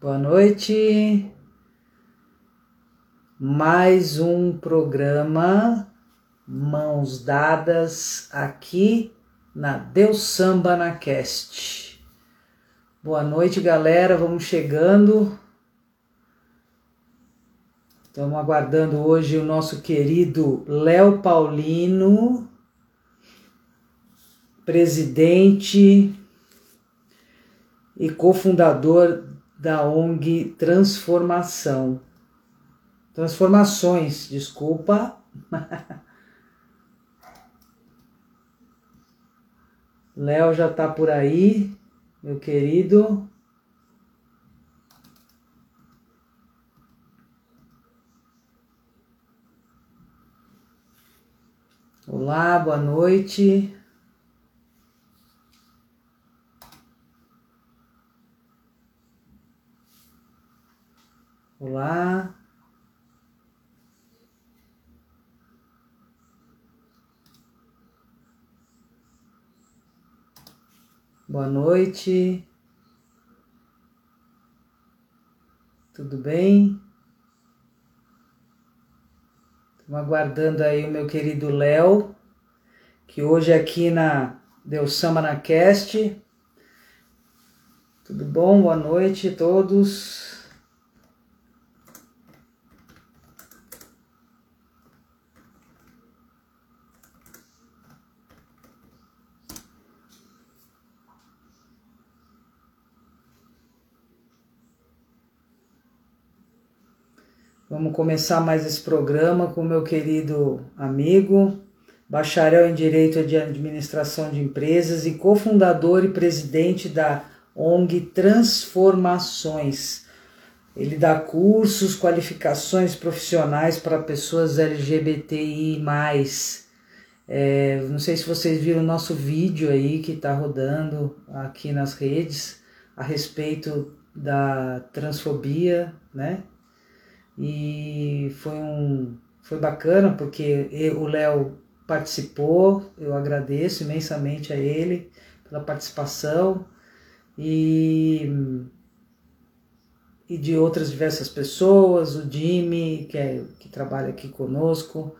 Boa noite. Mais um programa Mãos Dadas aqui na Deus Samba na Cast. Boa noite, galera. Vamos chegando. Estamos aguardando hoje o nosso querido Léo Paulino, presidente e cofundador da ONG Transformação. Transformações, desculpa. Léo já está por aí, meu querido. Olá, boa noite. Olá. Boa noite. Tudo bem? Estamos aguardando aí o meu querido Léo, que hoje aqui na Deus Samba na Cast. Tudo bom? Boa noite a todos. Vamos começar mais esse programa com meu querido amigo, bacharel em Direito de Administração de Empresas e cofundador e presidente da ONG Transformações. Ele dá cursos, qualificações profissionais para pessoas LGBTI. É, não sei se vocês viram o nosso vídeo aí que está rodando aqui nas redes a respeito da transfobia, né? E foi um foi bacana porque o Léo participou, eu agradeço imensamente a ele pela participação. E e de outras diversas pessoas, o Jimmy, que, é, que trabalha aqui conosco,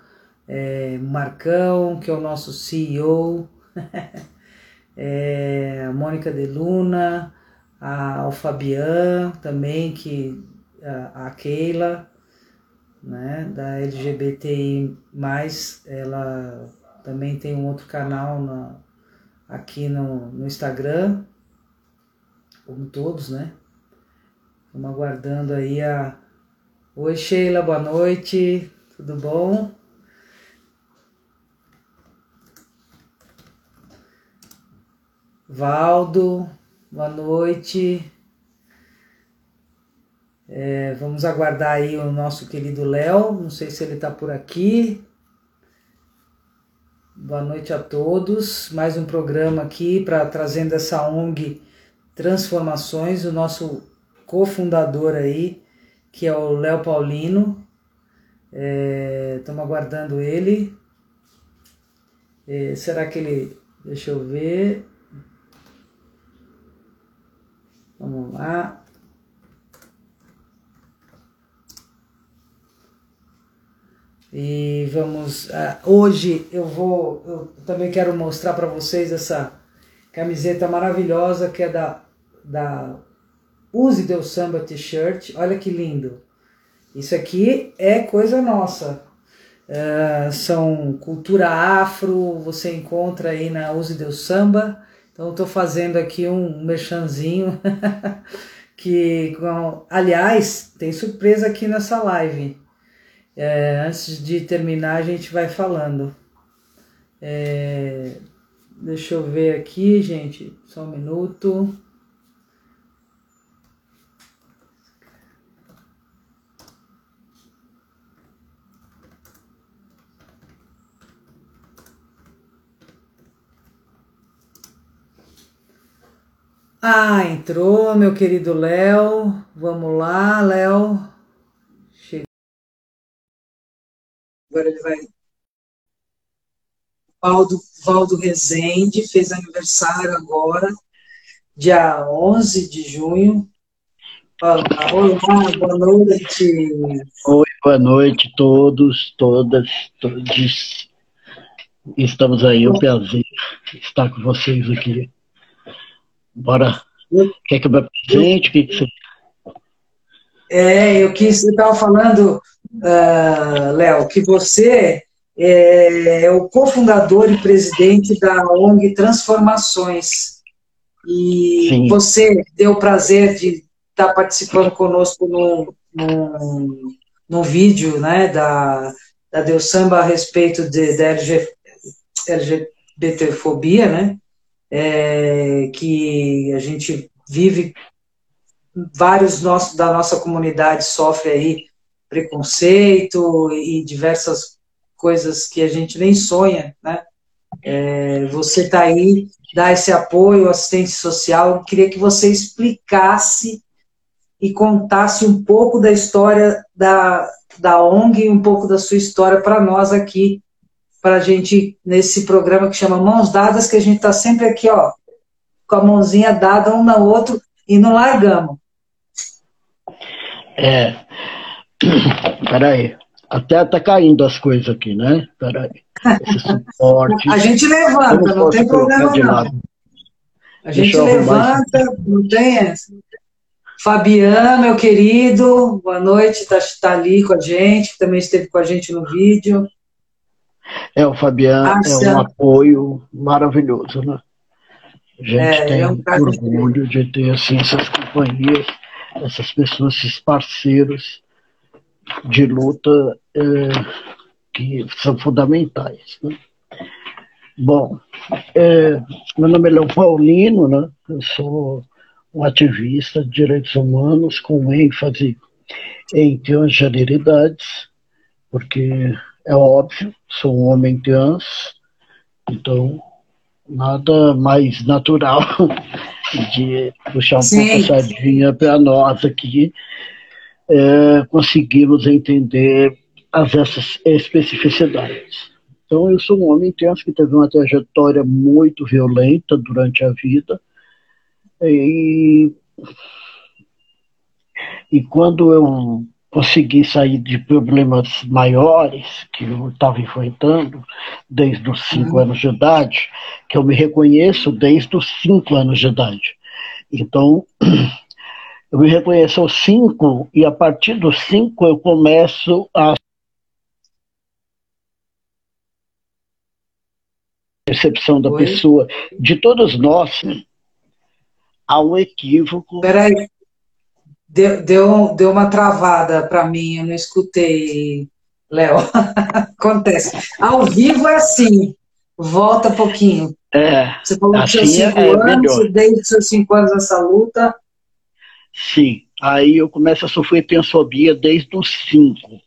é, Marcão, que é o nosso CEO, é, a Mônica de Luna, a, o Fabian também, que a, a Keila, né, da LGBTI+, ela também tem um outro canal na, aqui no, no Instagram, como todos, né? Estamos aguardando aí a... Oi Sheila, boa noite, tudo bom? Valdo, boa noite. É, vamos aguardar aí o nosso querido Léo, não sei se ele está por aqui. Boa noite a todos. Mais um programa aqui para trazendo essa ONG Transformações, o nosso cofundador aí, que é o Léo Paulino. Estamos é, aguardando ele. É, será que ele. Deixa eu ver. Vamos lá. E vamos. Uh, hoje eu vou. Eu também quero mostrar para vocês essa camiseta maravilhosa que é da, da Use Deu Samba T-shirt. Olha que lindo. Isso aqui é coisa nossa. Uh, são cultura afro, você encontra aí na Use Deu Samba. Então estou fazendo aqui um merchanzinho que, aliás, tem surpresa aqui nessa live. É, antes de terminar, a gente vai falando. É, deixa eu ver aqui, gente, só um minuto. Ah, entrou meu querido Léo. Vamos lá, Léo. Agora ele vai. Valdo, Valdo Rezende fez aniversário agora, dia 11 de junho. Olá, boa noite. Oi, boa noite a todos, todas, todos. Estamos aí, é um prazer estar com vocês aqui. Bora. Quer que eu me apresente? O que, que você... É, eu quis, eu estava falando, uh, Léo, que você é, é o cofundador e presidente da ONG Transformações. E Sim. você deu o prazer de está participando conosco no, no, no vídeo né, da, da Deus Samba a respeito de, da LG, LGBTfobia, né, é, que a gente vive, vários nossos, da nossa comunidade sofre aí preconceito e diversas coisas que a gente nem sonha, né? É, você está aí, dá esse apoio, assistência social. queria que você explicasse e contasse um pouco da história da, da ONG e um pouco da sua história para nós aqui, para a gente, nesse programa que chama Mãos Dadas, que a gente está sempre aqui, ó, com a mãozinha dada um na outro e não largamos. É. Peraí. Até tá caindo as coisas aqui, né? Peraí. Esse suporte. a gente levanta, não tem problema não. A gente levanta, não tem essa. Fabiano, meu querido, boa noite, está tá ali com a gente, que também esteve com a gente no vídeo. É, o Fabiano é um apoio maravilhoso, né? A gente é, tem é um orgulho de ter assim, essas companhias, essas pessoas, esses parceiros de luta é, que são fundamentais. Né? Bom, é, meu nome é Leão Paulino, né? eu sou um ativista de direitos humanos com ênfase em transgeneridades, porque é óbvio, sou um homem trans, então nada mais natural de puxar um Sim. pouco a sardinha para nós aqui, é, conseguimos entender as, essas especificidades. Então, eu sou um homem trans que teve uma trajetória muito violenta durante a vida, e, e quando eu consegui sair de problemas maiores que eu estava enfrentando desde os cinco uhum. anos de idade, que eu me reconheço desde os cinco anos de idade. Então, eu me reconheço aos cinco e a partir dos cinco eu começo a percepção da Oi? pessoa, de todos nós, há um equívoco. Peraí, deu, deu, deu uma travada para mim, eu não escutei, Léo. Acontece. Ao vivo é assim, volta um pouquinho. É, Você falou assim seus cinco é anos, melhor. desde seus cinco anos nessa luta. Sim, aí eu começo a sofrer tensofobia desde os cinco.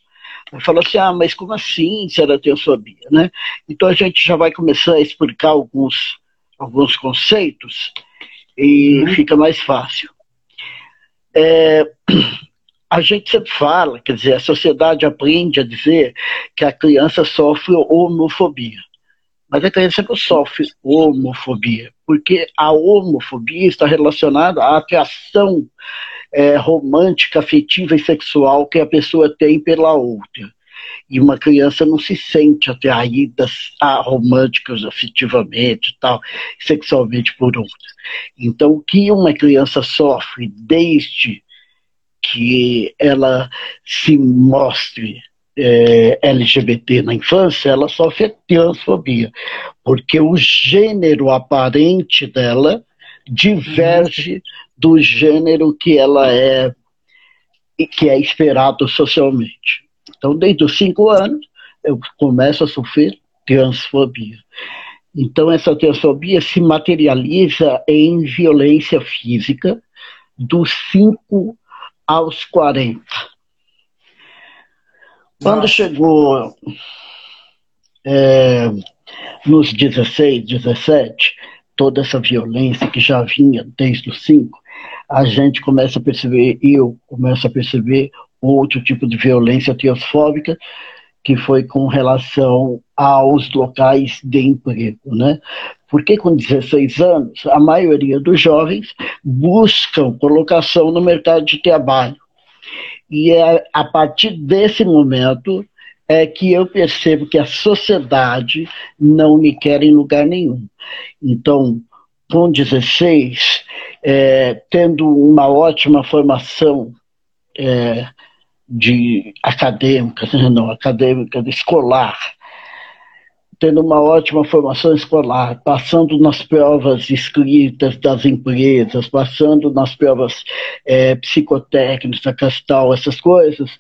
Eu falo assim, ah, mas como assim será tensofobia, né? Então a gente já vai começar a explicar alguns, alguns conceitos e uhum. fica mais fácil. É, a gente sempre fala, quer dizer, a sociedade aprende a dizer que a criança sofre homofobia. Mas a criança não sofre homofobia, porque a homofobia está relacionada à atração é, romântica, afetiva e sexual que a pessoa tem pela outra. E uma criança não se sente atraída a românticas afetivamente tal, sexualmente por outra. Então, o que uma criança sofre desde que ela se mostre é, LGBT na infância, ela sofre transfobia, porque o gênero aparente dela diverge do gênero que ela é e que é esperado socialmente. Então, desde os cinco anos, eu começo a sofrer transfobia. Então, essa transfobia se materializa em violência física dos 5 aos 40. Quando chegou é, nos 16, 17, toda essa violência que já vinha desde os 5, a gente começa a perceber, eu começo a perceber outro tipo de violência transfóbica, que foi com relação aos locais de emprego, né? Porque com 16 anos, a maioria dos jovens buscam colocação no mercado de trabalho. E é a partir desse momento é que eu percebo que a sociedade não me quer em lugar nenhum. Então, com 16, é, tendo uma ótima formação é, de acadêmica, não, acadêmica, escolar, tendo uma ótima formação escolar, passando nas provas escritas das empresas, passando nas provas é, psicotécnicas, tal, essas coisas,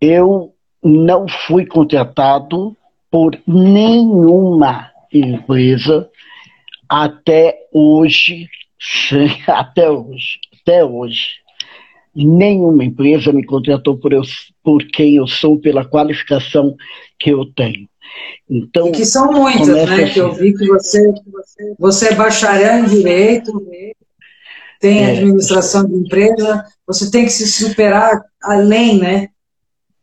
eu não fui contratado por nenhuma empresa até hoje, até hoje, até hoje. Nenhuma empresa me contratou por, eu, por quem eu sou, pela qualificação que eu tenho. Então, e que são muitas, né? Assim. Que eu vi que você, você é bacharel em direito, tem é, administração de empresa, você tem que se superar além, né?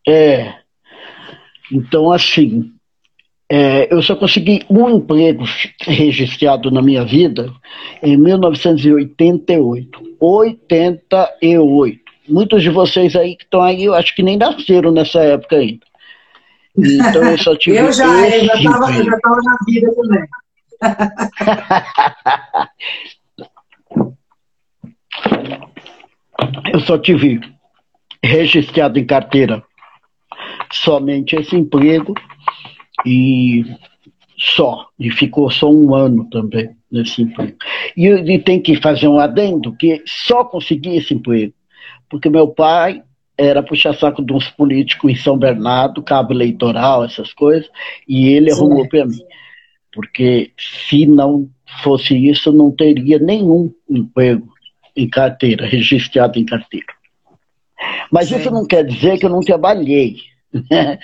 É. Então, assim, é, eu só consegui um emprego registrado na minha vida em 1988. 88. Muitos de vocês aí que estão aí, eu acho que nem nasceram nessa época ainda. Então eu só tive. eu já, estava na vida também. eu só tive registrado em carteira somente esse emprego e só, e ficou só um ano também nesse emprego. E, e tem que fazer um adendo que só consegui esse emprego, porque meu pai era puxar saco de uns políticos em São Bernardo, cabo eleitoral, essas coisas, e ele Sim. arrumou para mim. Porque se não fosse isso, não teria nenhum emprego em carteira, registrado em carteira. Mas Sim. isso não quer dizer que eu não trabalhei.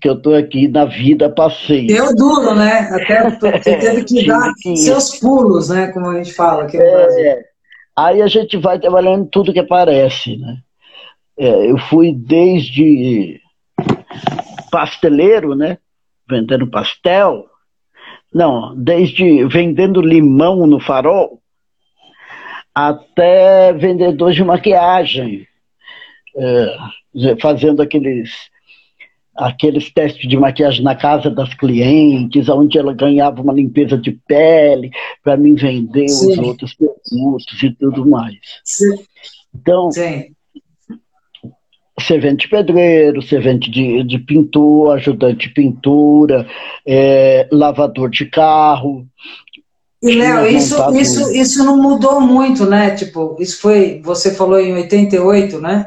que eu estou aqui na vida, passei. Deu duro, né? Até você teve que dar seus pulos, né? Como a gente fala aqui no é, Brasil. Aí a gente vai trabalhando tudo que aparece, né? É, eu fui desde pasteleiro, né? Vendendo pastel. Não, desde vendendo limão no farol até vendedor de maquiagem, é, fazendo aqueles aqueles testes de maquiagem na casa das clientes, onde ela ganhava uma limpeza de pele para mim vender Sim. os outros produtos e tudo mais. Sim. Então, Sim servente pedreiro, servente de, de pintor, ajudante de pintura, é, lavador de carro. E, Léo, isso, isso, isso não mudou muito, né? Tipo, isso foi, você falou em 88, né?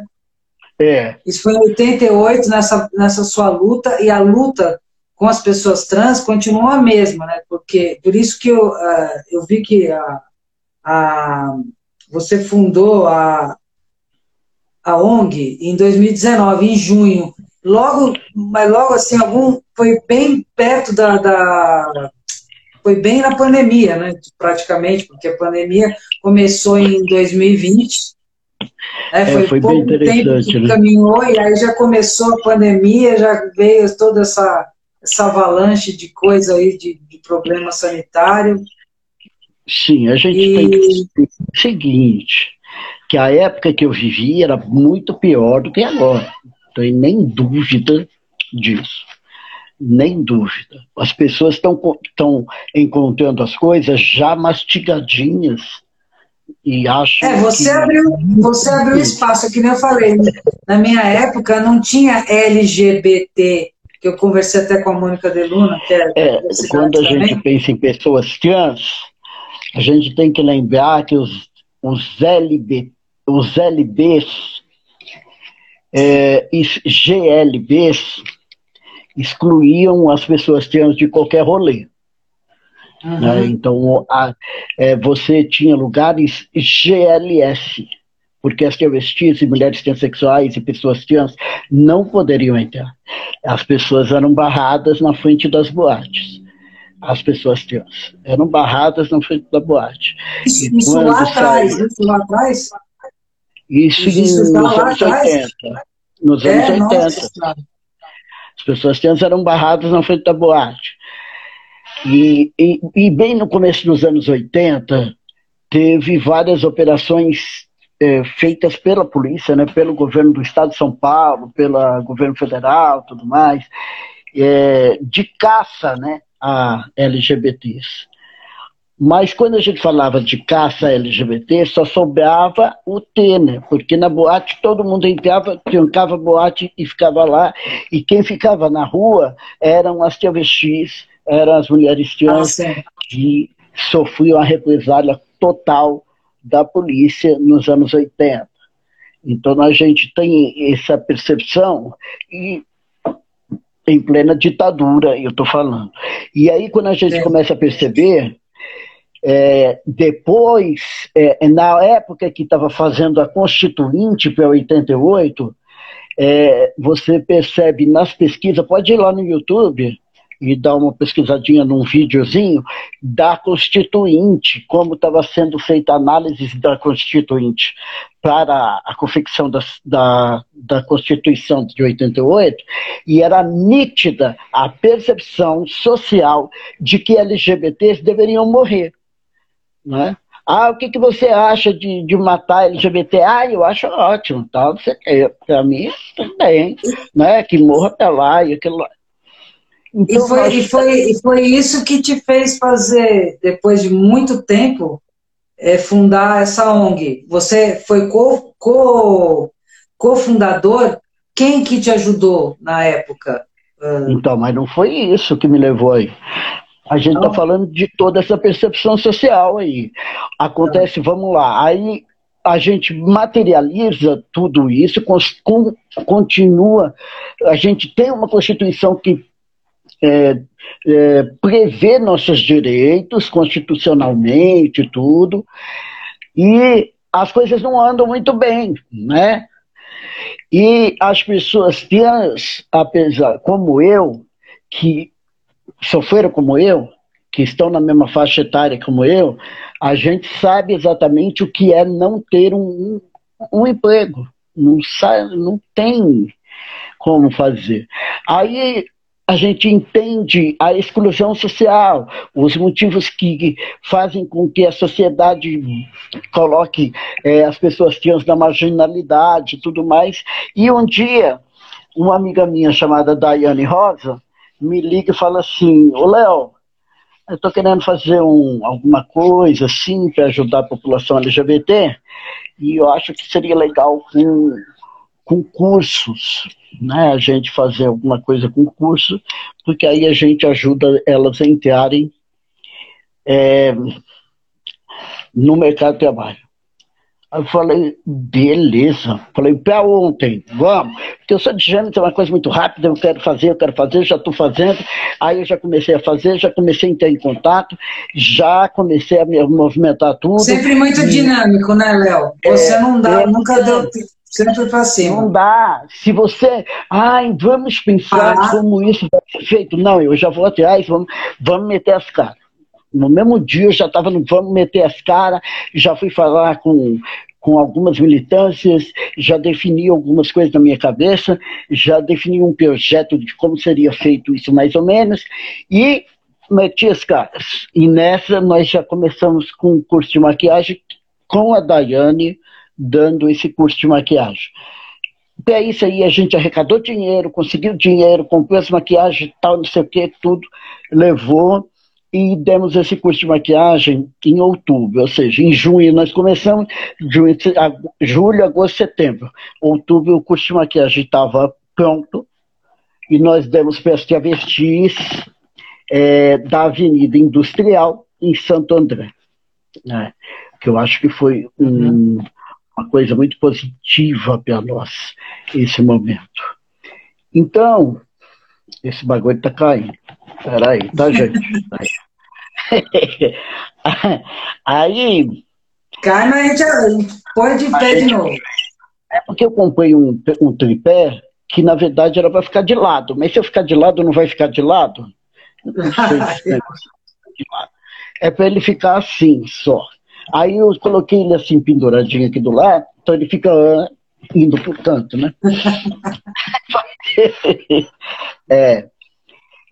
É. Isso foi em 88, nessa, nessa sua luta, e a luta com as pessoas trans continua a mesma, né? Porque, por isso que eu, uh, eu vi que a, a, você fundou a, a ONG em 2019, em junho. Logo, mas logo assim, algum foi bem perto da, da foi bem na pandemia, né? Praticamente, porque a pandemia começou em 2020. Né? É, foi, foi pouco tempo que né? caminhou e aí já começou a pandemia, já veio toda essa, essa avalanche de coisa aí, de, de problema sanitário. Sim, a gente e... tem que o seguinte, que a época que eu vivi era muito pior do que agora. Não tem nem dúvida disso. Nem dúvida. As pessoas estão encontrando as coisas já mastigadinhas e acham. É, você, que... abriu, você abriu espaço, que nem eu falei. Na minha época não tinha LGBT, que eu conversei até com a Mônica Deluna, que é. é quando a também. gente pensa em pessoas trans, a gente tem que lembrar que os, os LGBT os LBs é, e GLBs excluíam as pessoas trans de qualquer rolê. Uhum. Né? Então, a, é, você tinha lugares GLS, porque as travestis e mulheres transexuais e pessoas trans não poderiam entrar. As pessoas eram barradas na frente das boates. As pessoas trans eram barradas na frente da boate. Isso, isso lá atrás, isso lá atrás isso, Isso nos anos 80. Nos é, anos 80. Nossa, As pessoas trans eram barradas na frente da boate. E, e, e, bem no começo dos anos 80, teve várias operações é, feitas pela polícia, né, pelo governo do estado de São Paulo, pelo governo federal, tudo mais, é, de caça né, a LGBTs. Mas quando a gente falava de caça LGBT, só sobrava o T, né? Porque na boate todo mundo entrava, trancava a boate e ficava lá. E quem ficava na rua eram as travestis, eram as mulheres trans ah, que sofriam a represália total da polícia nos anos 80. Então a gente tem essa percepção e em plena ditadura, eu estou falando. E aí quando a gente é. começa a perceber é, depois, é, na época que estava fazendo a Constituinte para 88, é, você percebe nas pesquisas, pode ir lá no YouTube e dar uma pesquisadinha num videozinho da Constituinte, como estava sendo feita a análise da Constituinte para a confecção da, da, da Constituição de 88, e era nítida a percepção social de que LGBTs deveriam morrer né? Ah, o que, que você acha de, de matar LGBT? Ah, eu acho ótimo, tal, para mim, bem, né? Que morra até lá e aquilo lá. Então, e, foi, e, foi, e foi isso que te fez fazer, depois de muito tempo, é, fundar essa ONG. Você foi co-fundador. Co, co Quem que te ajudou na época? Então, mas não foi isso que me levou aí. A gente está falando de toda essa percepção social aí. Acontece, vamos lá, aí a gente materializa tudo isso, continua, a gente tem uma Constituição que é, é, prevê nossos direitos constitucionalmente, tudo, e as coisas não andam muito bem, né? E as pessoas trans, apesar, como eu, que sofreram como eu, que estão na mesma faixa etária como eu, a gente sabe exatamente o que é não ter um, um emprego. Não, sabe, não tem como fazer. Aí a gente entende a exclusão social, os motivos que fazem com que a sociedade coloque é, as pessoas trans na marginalidade e tudo mais. E um dia, uma amiga minha chamada Daiane Rosa, me liga e fala assim, ô Léo, eu estou querendo fazer um, alguma coisa assim para ajudar a população LGBT e eu acho que seria legal com, com cursos, né? A gente fazer alguma coisa com curso, porque aí a gente ajuda elas a entrarem é, no mercado de trabalho. Aí eu falei, beleza. Falei, para ontem, vamos. Porque eu sou de gênero, é uma coisa muito rápida, eu quero fazer, eu quero fazer, já estou fazendo. Aí eu já comecei a fazer, já comecei a entrar em contato, já comecei a me movimentar tudo. Sempre muito e... dinâmico, né, Léo? Você é, não dá, é, nunca deu sempre para cima. Não dá. Se você, ai, vamos pensar ah. como isso vai ser feito. Não, eu já vou atrás, vamos, vamos meter as caras. No mesmo dia eu já estava no vamos meter as caras, já fui falar com, com algumas militâncias, já defini algumas coisas na minha cabeça, já defini um projeto de como seria feito isso mais ou menos, e meti as caras. E nessa nós já começamos com o curso de maquiagem com a Daiane, dando esse curso de maquiagem. Para isso aí a gente arrecadou dinheiro, conseguiu dinheiro, comprou as maquiagens tal, não sei o que, tudo, levou e demos esse curso de maquiagem em outubro, ou seja, em junho nós começamos, junho, julho, agosto, setembro. Outubro o curso de maquiagem estava pronto e nós demos para as travestis é, da Avenida Industrial em Santo André, né? que eu acho que foi um, uhum. uma coisa muito positiva para nós esse momento. Então, esse bagulho está caindo. Peraí, tá, gente? aí. Cai, mas a gente põe de pé de novo. É porque eu comprei um, um tripé que na verdade era para ficar de lado. Mas se eu ficar de lado, não vai ficar de lado? Não sei É para ele ficar assim só. Aí eu coloquei ele assim penduradinho aqui do lado, então ele fica uh, indo pro canto, né? é.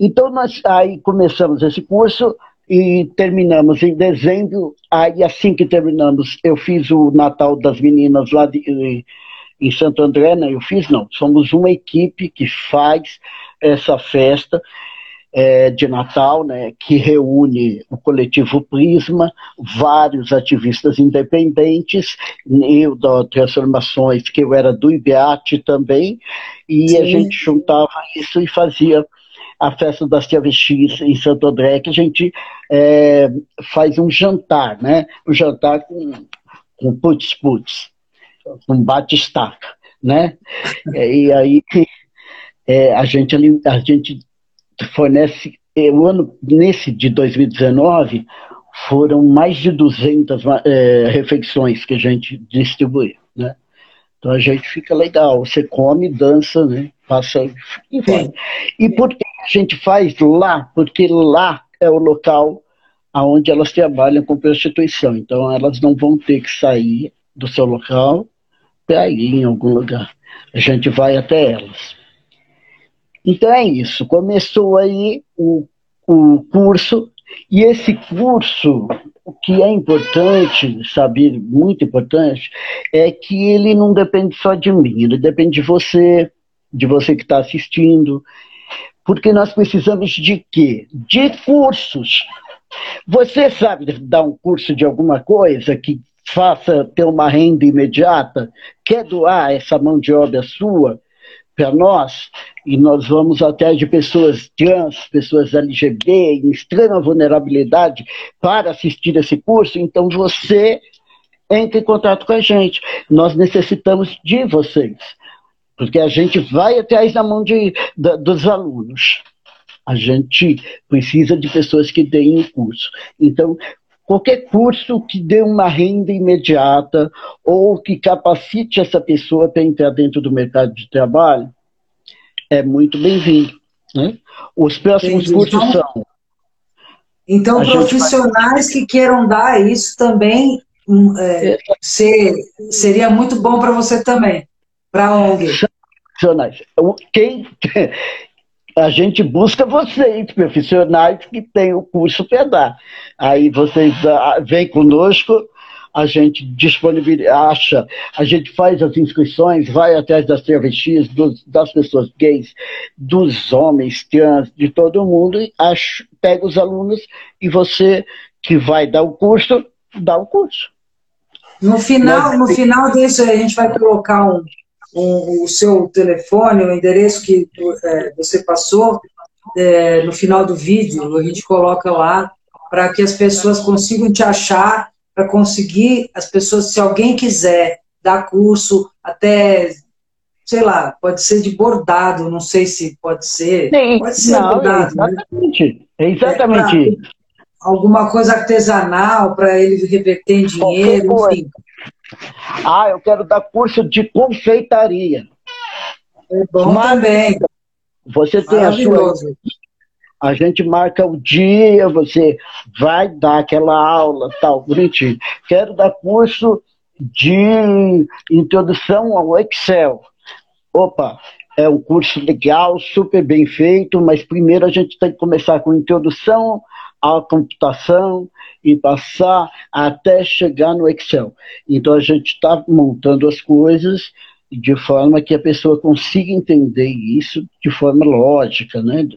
Então, nós aí começamos esse curso e terminamos em dezembro. Aí, assim que terminamos, eu fiz o Natal das Meninas lá de, em Santo André, né? Eu fiz, não. Somos uma equipe que faz essa festa é, de Natal, né, que reúne o coletivo Prisma, vários ativistas independentes, eu da Transformações, que eu era do IBEAT também, e Sim. a gente juntava isso e fazia a festa das travestis em Santo André, que a gente é, faz um jantar, né? Um jantar com, com putz-putz, com bate-estaca, né? e aí é, a gente a gente fornece, eh, o ano, nesse de 2019, foram mais de 200 é, refeições que a gente distribuiu, né? Então a gente fica legal, você come, dança, né? Passa e vai. E por que a gente faz lá? Porque lá é o local onde elas trabalham com prostituição. Então elas não vão ter que sair do seu local para ir em algum lugar. A gente vai até elas. Então é isso, começou aí o, o curso, e esse curso, o que é importante saber, muito importante, é que ele não depende só de mim, ele depende de você, de você que está assistindo, porque nós precisamos de quê? De cursos. Você sabe dar um curso de alguma coisa que faça ter uma renda imediata? Quer doar essa mão de obra sua? para nós, e nós vamos até de pessoas trans, pessoas LGBT, em extrema vulnerabilidade, para assistir esse curso, então você entre em contato com a gente. Nós necessitamos de vocês, porque a gente vai atrás da mão de, da, dos alunos. A gente precisa de pessoas que deem o curso. Então, qualquer curso que dê uma renda imediata ou que capacite essa pessoa para entrar dentro do mercado de trabalho é muito bem-vindo. Né? Os próximos Entendi. cursos então, são. Então, profissionais que queiram dar isso também hum, é, ser, seria muito bom para você também, para a ONG. Profissionais. Quem, a gente busca vocês, profissionais que têm o curso para dar. Aí vocês ah, vêm conosco, a gente disponibiliza, acha, a gente faz as inscrições, vai atrás das travestis, dos, das pessoas gays, dos homens trans, de todo mundo, e acha, pega os alunos e você que vai dar o curso, dá o curso. No final, no final disso, a gente vai colocar um, um, o seu telefone, o endereço que é, você passou, é, no final do vídeo, a gente coloca lá para que as pessoas consigam te achar, para conseguir as pessoas, se alguém quiser dar curso, até, sei lá, pode ser de bordado, não sei se pode ser. Sim, pode ser não, bordado. Exatamente. Né? Exatamente. É, alguma coisa artesanal para ele reverter em dinheiro, enfim. Ah, eu quero dar curso de confeitaria. É bom Mas, também. Você tem a sua. A gente marca o dia, você vai dar aquela aula, tal, bonitinho. Quero dar curso de introdução ao Excel. Opa, é um curso legal, super bem feito, mas primeiro a gente tem que começar com introdução à computação e passar até chegar no Excel. Então a gente está montando as coisas de forma que a pessoa consiga entender isso de forma lógica, né?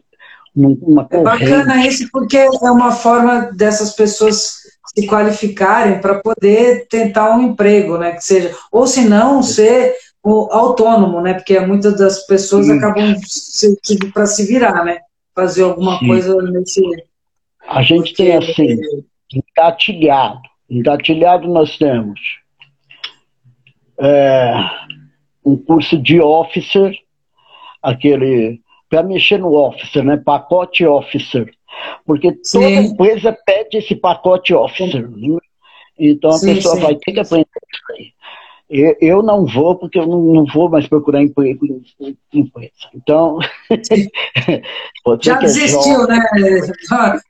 Uma é bacana isso porque é uma forma dessas pessoas se qualificarem para poder tentar um emprego, né? Que seja, ou se não, ser autônomo, né? Porque muitas das pessoas Sim. acabam para se virar, né? Fazer alguma Sim. coisa nesse. A gente porque... tem assim, engatilhado. Engatilhado nós temos é, um curso de officer, aquele para mexer no officer, né? Pacote officer. Porque toda sim. empresa pede esse pacote officer. Né? Então a sim, pessoa sim. vai ter que aprender isso aí. Eu, não vou, porque eu não, não vou mais procurar emprego em, empresa. Então. Já desistiu, né?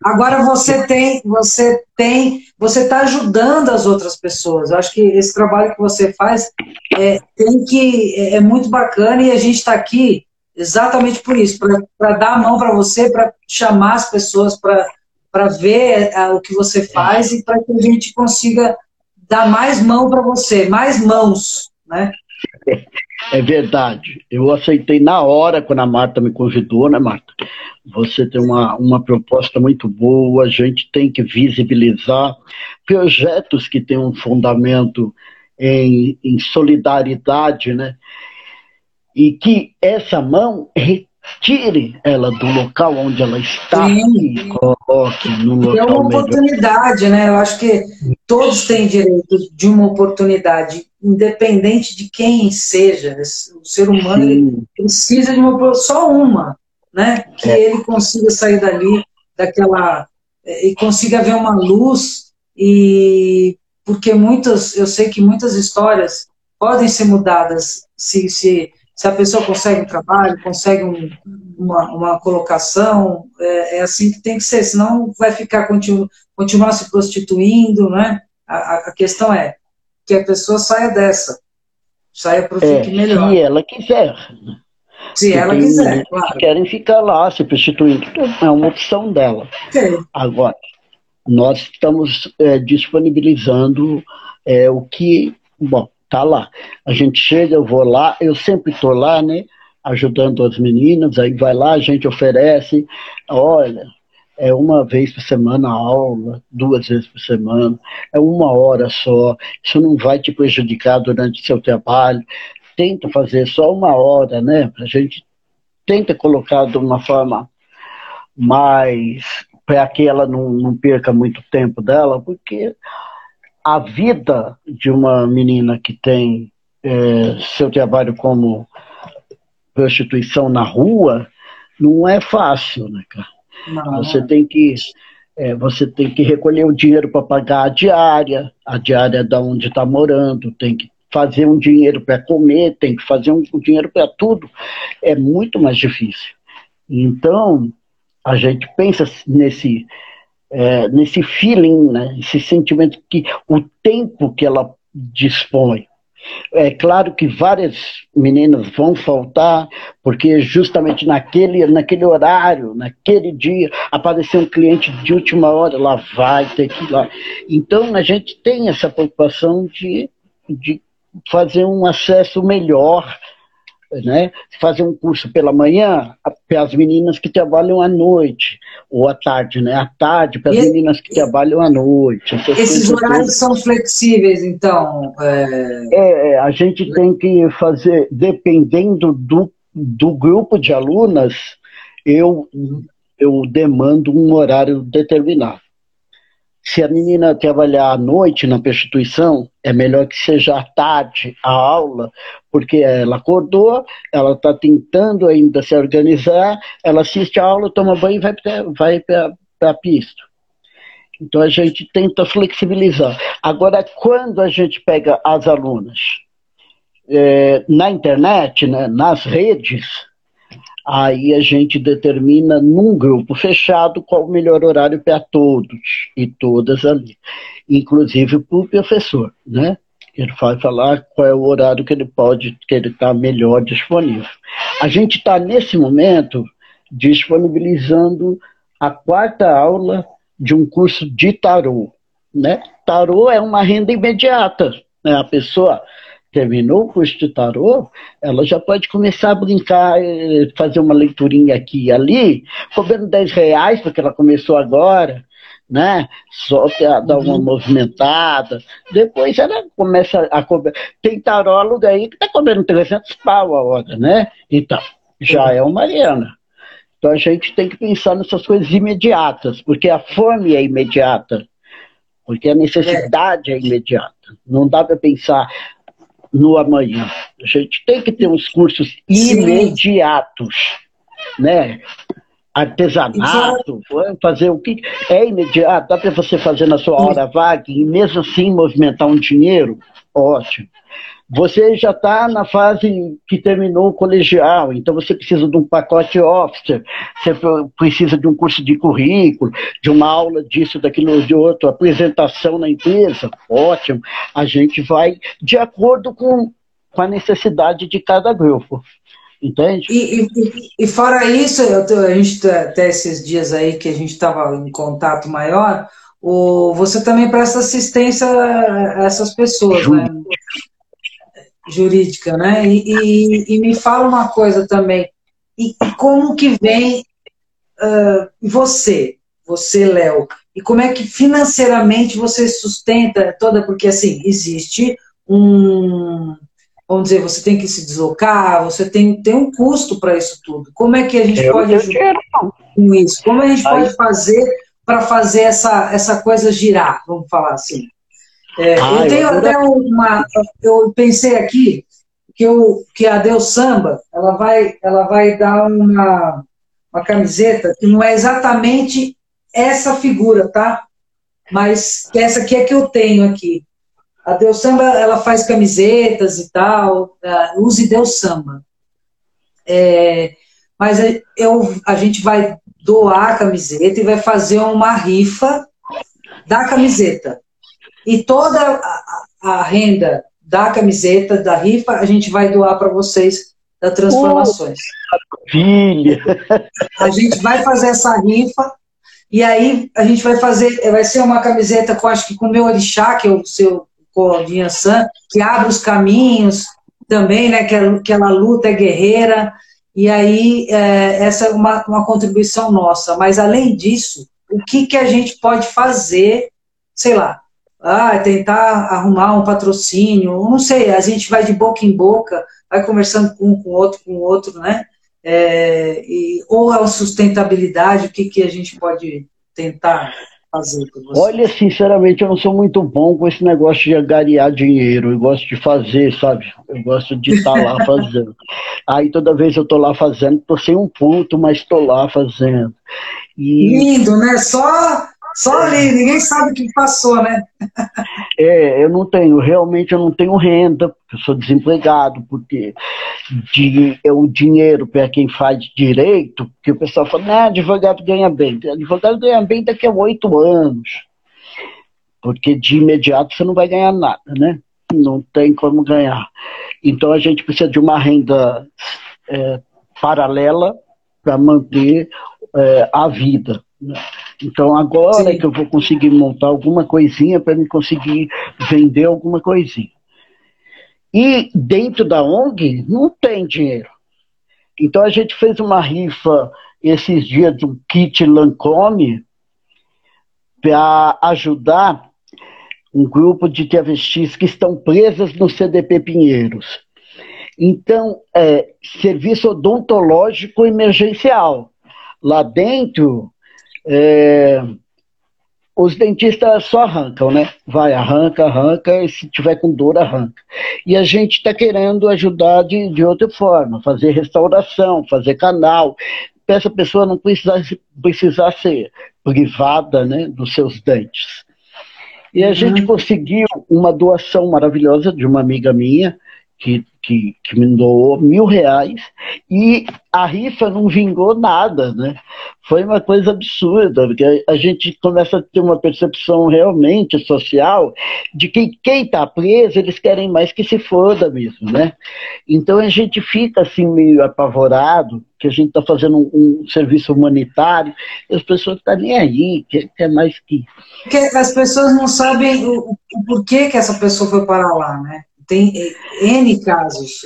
Agora você tem, você tem, você está ajudando as outras pessoas. Eu acho que esse trabalho que você faz é, tem que, é, é muito bacana e a gente está aqui exatamente por isso, para dar a mão para você, para chamar as pessoas para ver uh, o que você faz e para que a gente consiga dar mais mão para você, mais mãos, né? É verdade. Eu aceitei na hora quando a Marta me convidou, né, Marta? Você tem uma, uma proposta muito boa, a gente tem que visibilizar projetos que têm um fundamento em, em solidariedade, né? E que essa mão tire ela do local onde ela está Sim. e coloque no local É uma oportunidade, melhor. né? Eu acho que todos têm direito de uma oportunidade, independente de quem seja. O ser humano precisa de uma só uma, né? Que é. ele consiga sair dali, daquela e consiga ver uma luz e porque muitas, eu sei que muitas histórias podem ser mudadas se, se se a pessoa consegue um trabalho, consegue um, uma, uma colocação, é, é, assim que tem que ser, senão vai ficar, continu, continuar se prostituindo, né? A, a, questão é que a pessoa saia dessa, saia para o é, melhor. Se ela quiser. Se Porque ela quiser, claro. Querem ficar lá se prostituindo, é uma opção dela. Okay. Agora, nós estamos é, disponibilizando é, o que, bom, tá lá. A gente chega, eu vou lá, eu sempre estou lá, né? Ajudando as meninas, aí vai lá, a gente oferece, olha, é uma vez por semana a aula, duas vezes por semana, é uma hora só, isso não vai te prejudicar durante o seu trabalho. Tenta fazer só uma hora, né? A gente tenta colocar de uma forma mais para que ela não, não perca muito tempo dela, porque a vida de uma menina que tem é, seu trabalho como prostituição na rua não é fácil, né, cara? Não. Você tem que é, você tem que recolher o dinheiro para pagar a diária, a diária da onde está morando, tem que fazer um dinheiro para comer, tem que fazer um, um dinheiro para tudo. É muito mais difícil. Então, a gente pensa nesse é, nesse feeling, né, esse sentimento que o tempo que ela dispõe. É claro que várias meninas vão faltar, porque justamente naquele, naquele horário, naquele dia, apareceu um cliente de última hora, ela vai ter que ir lá. Então a gente tem essa preocupação de, de fazer um acesso melhor né? Fazer um curso pela manhã para as meninas que trabalham à noite, ou à tarde, né? À tarde para as meninas que trabalham à noite. Esses horários todas. são flexíveis, então? É... é... a gente tem que fazer, dependendo do, do grupo de alunas, eu, eu demando um horário determinado. Se a menina trabalhar à noite na prostituição, é melhor que seja à tarde a aula, porque ela acordou, ela está tentando ainda se organizar, ela assiste a aula, toma banho e vai para a pista. Então a gente tenta flexibilizar. Agora, quando a gente pega as alunas é, na internet, né, nas redes, Aí a gente determina num grupo fechado qual o melhor horário para todos e todas ali, inclusive para o professor, né? Ele vai falar qual é o horário que ele pode, que ele está melhor disponível. A gente está nesse momento disponibilizando a quarta aula de um curso de tarô, né? Tarô é uma renda imediata, né? A pessoa terminou o curso de tarô, ela já pode começar a brincar, eh, fazer uma leiturinha aqui e ali, cobrando 10 reais, porque ela começou agora, né? Só para dar uma uhum. movimentada. Depois ela começa a cobrar. Tem tarólogo aí que está cobrando 300 pau a hora, né? Então, já é uma grana. Então a gente tem que pensar nessas coisas imediatas, porque a fome é imediata, porque a necessidade é, é imediata. Não dá para pensar, no amanhã. A gente tem que ter uns cursos Sim. imediatos, né? Artesanato, fazer o que é imediato, dá para você fazer na sua hora vaga e mesmo assim movimentar um dinheiro, ótimo. Você já está na fase que terminou o colegial, então você precisa de um pacote officer, você precisa de um curso de currículo, de uma aula disso, daquilo, de outro, apresentação na empresa, ótimo. A gente vai de acordo com, com a necessidade de cada grupo. entende? E, e, e fora isso, eu, a gente até esses dias aí que a gente estava em contato maior, o, você também presta assistência a essas pessoas, né? Jurídica, né? E, e, e, me fala uma coisa também, e, como que vem uh, você, você, Léo, e como é que financeiramente você sustenta toda, porque assim, existe um, vamos dizer, você tem que se deslocar, você tem, tem um custo para isso tudo. Como é que a gente eu pode ajudar com isso? Como a gente Aí. pode fazer para fazer essa, essa coisa girar, vamos falar assim? É, ah, eu tenho eu até uma. Eu pensei aqui que, eu, que a Deus Samba ela vai, ela vai dar uma, uma camiseta que não é exatamente essa figura, tá? Mas essa aqui é que eu tenho aqui. A Deus Samba, ela faz camisetas e tal, uh, use Deus Samba. É, mas eu, a gente vai doar a camiseta e vai fazer uma rifa da camiseta. E toda a, a renda da camiseta, da rifa, a gente vai doar para vocês da Transformações. Filha! A gente vai fazer essa rifa e aí a gente vai fazer, vai ser uma camiseta com acho que com o meu orixá, que é o seu Claudinha San, que abre os caminhos também, né? Que, que ela luta, é guerreira, e aí é, essa é uma, uma contribuição nossa. Mas além disso, o que, que a gente pode fazer, sei lá, ah, tentar arrumar um patrocínio, não sei, a gente vai de boca em boca, vai conversando com um, com outro, com outro, né? É, e, ou a sustentabilidade, o que, que a gente pode tentar fazer por você? Olha, sinceramente, eu não sou muito bom com esse negócio de agariar dinheiro. Eu gosto de fazer, sabe? Eu gosto de estar lá fazendo. Aí toda vez eu estou lá fazendo, estou sem um ponto, mas estou lá fazendo. E... Lindo, né? Só só ali, ninguém sabe o que passou, né? É, eu não tenho, realmente eu não tenho renda, eu sou desempregado, porque de, é o dinheiro para quem faz direito, que o pessoal fala, né, advogado ganha bem. Advogado ganha bem daqui a oito anos. Porque de imediato você não vai ganhar nada, né? Não tem como ganhar. Então a gente precisa de uma renda é, paralela para manter é, a vida. Né? Então agora Sim. que eu vou conseguir montar alguma coisinha para me conseguir vender alguma coisinha. E dentro da ONG não tem dinheiro. Então a gente fez uma rifa esses dias do kit Lancome para ajudar um grupo de travestis que estão presas no CDP Pinheiros. Então, é serviço odontológico emergencial. Lá dentro é, os dentistas só arrancam, né? Vai, arranca, arranca, e se tiver com dor, arranca. E a gente está querendo ajudar de, de outra forma, fazer restauração, fazer canal, para essa pessoa não precisar, precisar ser privada né, dos seus dentes. E a uhum. gente conseguiu uma doação maravilhosa de uma amiga minha, que, que, que me doou mil reais e a rifa não vingou nada, né? Foi uma coisa absurda, porque a gente começa a ter uma percepção realmente social de que quem está preso, eles querem mais que se foda mesmo, né? Então a gente fica assim meio apavorado, que a gente está fazendo um, um, serviço humanitário, e as pessoas estão tá nem aí, quer, quer mais que... Porque as pessoas não sabem o, o porquê que essa pessoa foi para lá, né? Tem N casos.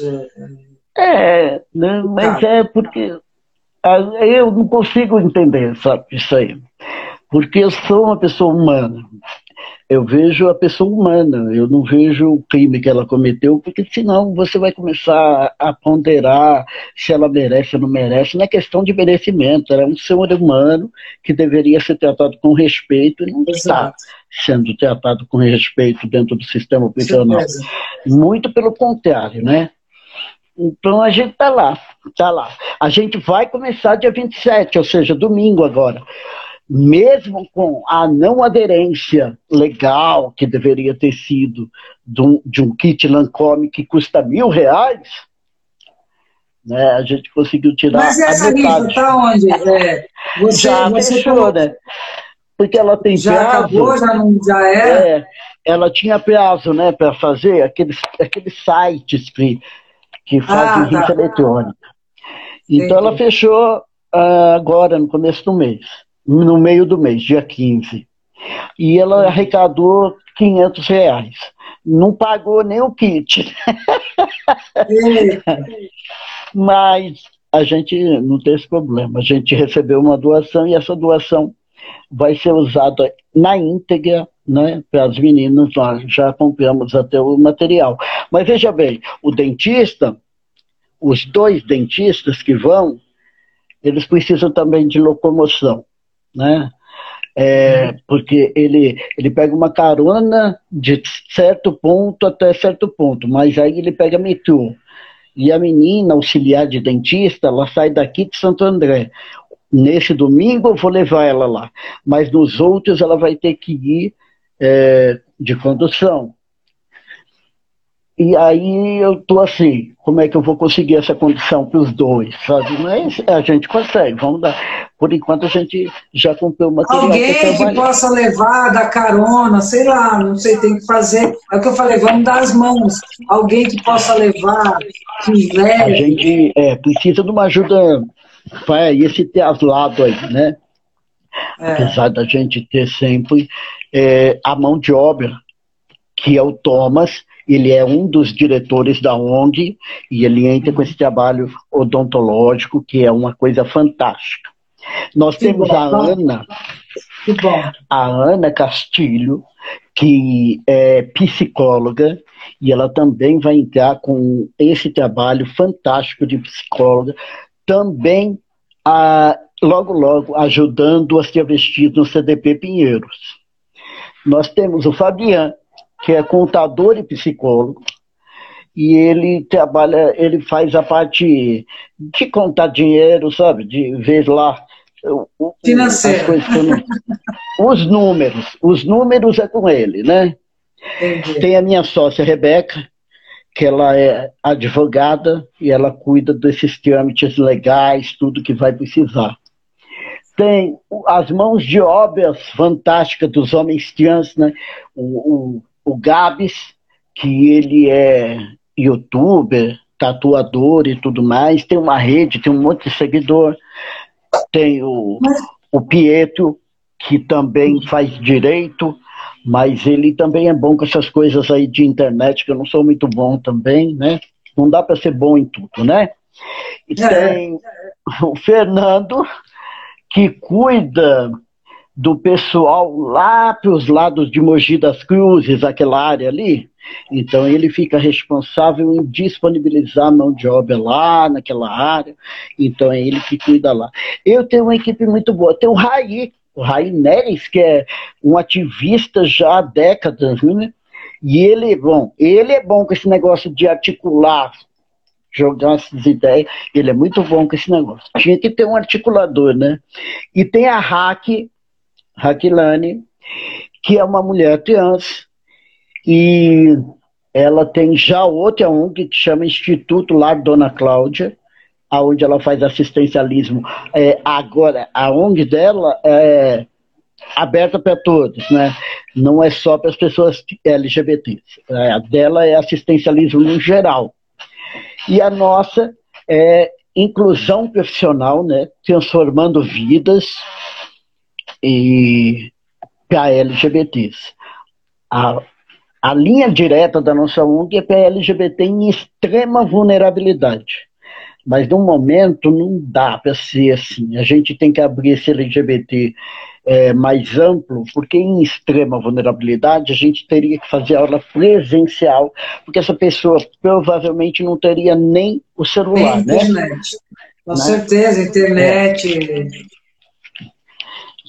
É, é né, mas é porque eu não consigo entender sabe, isso aí. Porque eu sou uma pessoa humana. Eu vejo a pessoa humana, eu não vejo o crime que ela cometeu, porque senão você vai começar a ponderar se ela merece ou não merece. Não é questão de merecimento, ela é um ser humano que deveria ser tratado com respeito e não está sendo tratado com respeito dentro do sistema prisional. Muito pelo contrário, né? Então a gente está lá, está lá. A gente vai começar dia 27, ou seja, domingo agora. Mesmo com a não aderência legal que deveria ter sido de um, de um kit Lancome que custa mil reais, né, a gente conseguiu tirar. Mas essa rifa está onde? É, você, Já você fechou, né? porque ela tem já prazo. acabou, já não já é? é ela tinha prazo, né, para fazer aqueles, aqueles sites que, que fazem ah, tá. eletrônica. Então ela fechou uh, agora, no começo do mês, no meio do mês, dia 15. E ela arrecadou 500 reais. Não pagou nem o kit. Mas a gente não tem esse problema. A gente recebeu uma doação e essa doação vai ser usada na íntegra né, para as meninas. Nós já compramos até o material. Mas veja bem, o dentista, os dois dentistas que vão, eles precisam também de locomoção, né? É, porque ele, ele pega uma carona de certo ponto até certo ponto, mas aí ele pega metrô. E a menina, auxiliar de dentista, ela sai daqui de Santo André. Nesse domingo eu vou levar ela lá, mas nos outros ela vai ter que ir é, de condução. E aí eu tô assim, como é que eu vou conseguir essa condição para os dois, sabe? Mas a gente consegue, vamos dar. Por enquanto a gente já comprou o material. Alguém que possa levar, dar carona, sei lá, não sei, tem que fazer. É o que eu falei, vamos dar as mãos. Alguém que possa levar, que leve. A gente é, precisa de uma ajuda para esse traslado aí, né? É. Apesar da gente ter sempre é, a mão de obra, que é o Thomas, ele é um dos diretores da ONG e ele entra com esse trabalho odontológico, que é uma coisa fantástica. Nós que temos bom. a Ana, a Ana Castilho, que é psicóloga, e ela também vai entrar com esse trabalho fantástico de psicóloga, também a, logo, logo ajudando as travestis no CDP Pinheiros. Nós temos o Fabian, que é contador e psicólogo, e ele trabalha, ele faz a parte de contar dinheiro, sabe? De ver lá Financeiro. os números. Os números é com ele, né? Entendi. Tem a minha sócia Rebeca, que ela é advogada e ela cuida desses trâmites legais, tudo que vai precisar. Tem as mãos de obras fantásticas dos homens trans, né? O, o, o Gabs, que ele é youtuber, tatuador e tudo mais, tem uma rede, tem um monte de seguidor. Tem o, o Pietro, que também faz direito, mas ele também é bom com essas coisas aí de internet, que eu não sou muito bom também, né? Não dá para ser bom em tudo, né? E é. tem o Fernando, que cuida do pessoal lá para os lados de Mogi das Cruzes, aquela área ali. Então ele fica responsável em disponibilizar mão de obra lá naquela área. Então é ele que cuida lá. Eu tenho uma equipe muito boa. Tem o Raí, o Raí Neres, que é um ativista já há décadas, né? E ele, bom, ele é bom com esse negócio de articular, jogar essas ideias. Ele é muito bom com esse negócio. Tinha que ter um articulador, né? E tem a Hack, Raquilane, que é uma mulher trans, e ela tem já outra ONG que chama Instituto Lar Dona Cláudia, aonde ela faz assistencialismo. É, agora, a ONG dela é aberta para todos, né? Não é só para as pessoas LGBTs. É, a dela é assistencialismo no geral. E a nossa é inclusão profissional, né? Transformando vidas e para LGBTs. A, a linha direta da nossa ONG é para LGBT em extrema vulnerabilidade. Mas no momento não dá para ser assim. A gente tem que abrir esse LGBT é, mais amplo, porque em extrema vulnerabilidade a gente teria que fazer aula presencial, porque essa pessoa provavelmente não teria nem o celular, né? Internet. Com né? certeza, internet.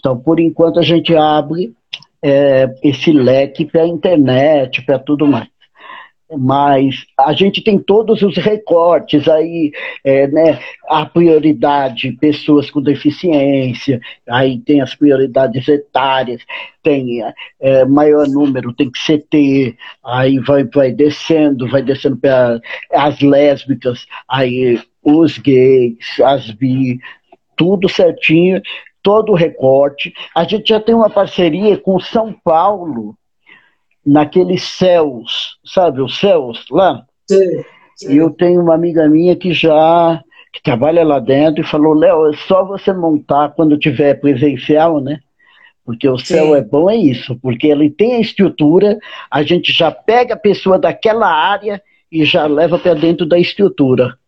Então, por enquanto, a gente abre é, esse leque para a internet, para tudo mais. Mas a gente tem todos os recortes aí, é, né? A prioridade, pessoas com deficiência, aí tem as prioridades etárias, tem é, maior número, tem que CT, aí vai, vai descendo, vai descendo para as lésbicas, aí os gays, as bi, tudo certinho, todo o recorte. A gente já tem uma parceria com São Paulo, naqueles céus, sabe, os céus lá? Sim, sim. E eu tenho uma amiga minha que já que trabalha lá dentro, e falou, Léo, é só você montar quando tiver presencial, né? Porque o céu Sim. é bom, é isso, porque ele tem a estrutura, a gente já pega a pessoa daquela área e já leva para dentro da estrutura.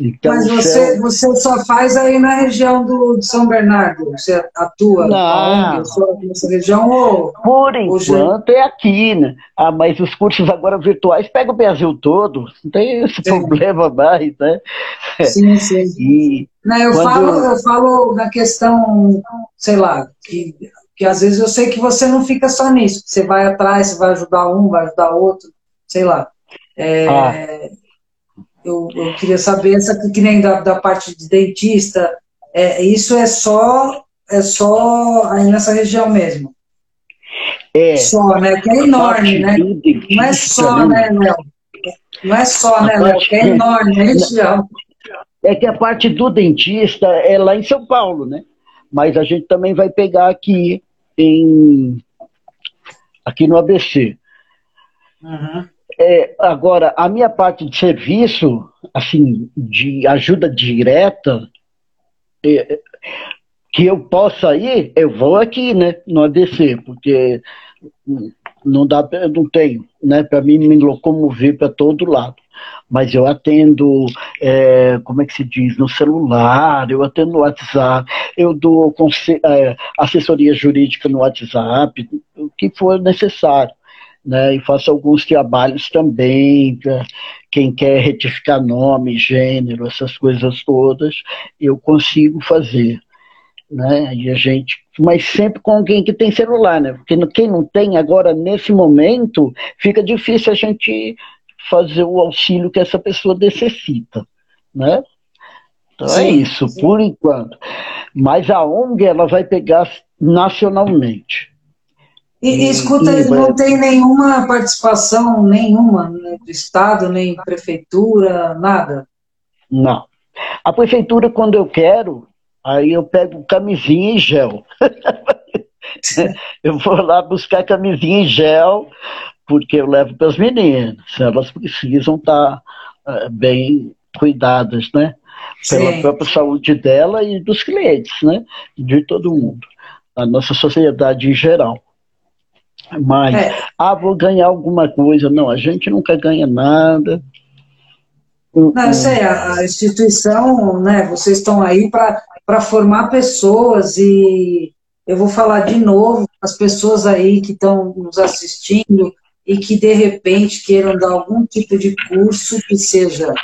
Então, Mas você, você só faz aí na região do, de São Bernardo? Você atua Não. nessa região? Ou, Por enquanto é aqui, né? Ah, mas os cursos agora virtuais pegam o Brasil todo, não tem esse sim. problema mais, né? Sim, sim. E Não, eu, quando... falo, eu falo na questão, sei lá, que, que às vezes eu sei que você não fica só nisso, você vai atrás, você vai ajudar um, vai ajudar outro, sei lá. É, ah eu, eu queria saber essa que nem da, da parte de dentista, é, isso é só é só aí nessa região mesmo. É. Só, né? Que é enorme, né? Não é só, né, Léo? Não é só, né, Léo? Que é enorme, a região. É que a parte do dentista é lá em São Paulo, né? Mas a gente também vai pegar aqui em aqui no ABC. Uhum. É, agora, a minha parte de serviço, assim, de ajuda direta, é, que eu possa ir, eu vou aqui, né, no ADC, porque não dá, eu não tenho, né, para mim me locomover para todo lado. Mas eu atendo, é, como é que se diz, no celular, eu atendo no WhatsApp, eu dou é, assessoria jurídica no WhatsApp, o que for necessário né, e faço alguns trabalhos também para quem quer retificar nome, gênero, essas coisas todas, eu consigo fazer. Né? E a gente, mas sempre com alguém que tem celular, né? Porque quem não tem agora nesse momento, fica difícil a gente fazer o auxílio que essa pessoa necessita, né? Então é sim, é isso, sim. por enquanto. Mas a ONG ela vai pegar nacionalmente. E, e escuta, e, não tem nenhuma participação nenhuma né, do Estado, nem prefeitura, nada? Não. A prefeitura, quando eu quero, aí eu pego camisinha e gel. eu vou lá buscar camisinha e gel, porque eu levo para as meninas. Elas precisam estar uh, bem cuidadas, né? Pela Sim. própria saúde dela e dos clientes, né? De todo mundo. A nossa sociedade em geral. Mas, é. ah, vou ganhar alguma coisa. Não, a gente nunca ganha nada. Não, eu sei, a, a instituição, né, vocês estão aí para formar pessoas e eu vou falar de novo, as pessoas aí que estão nos assistindo e que de repente queiram dar algum tipo de curso que seja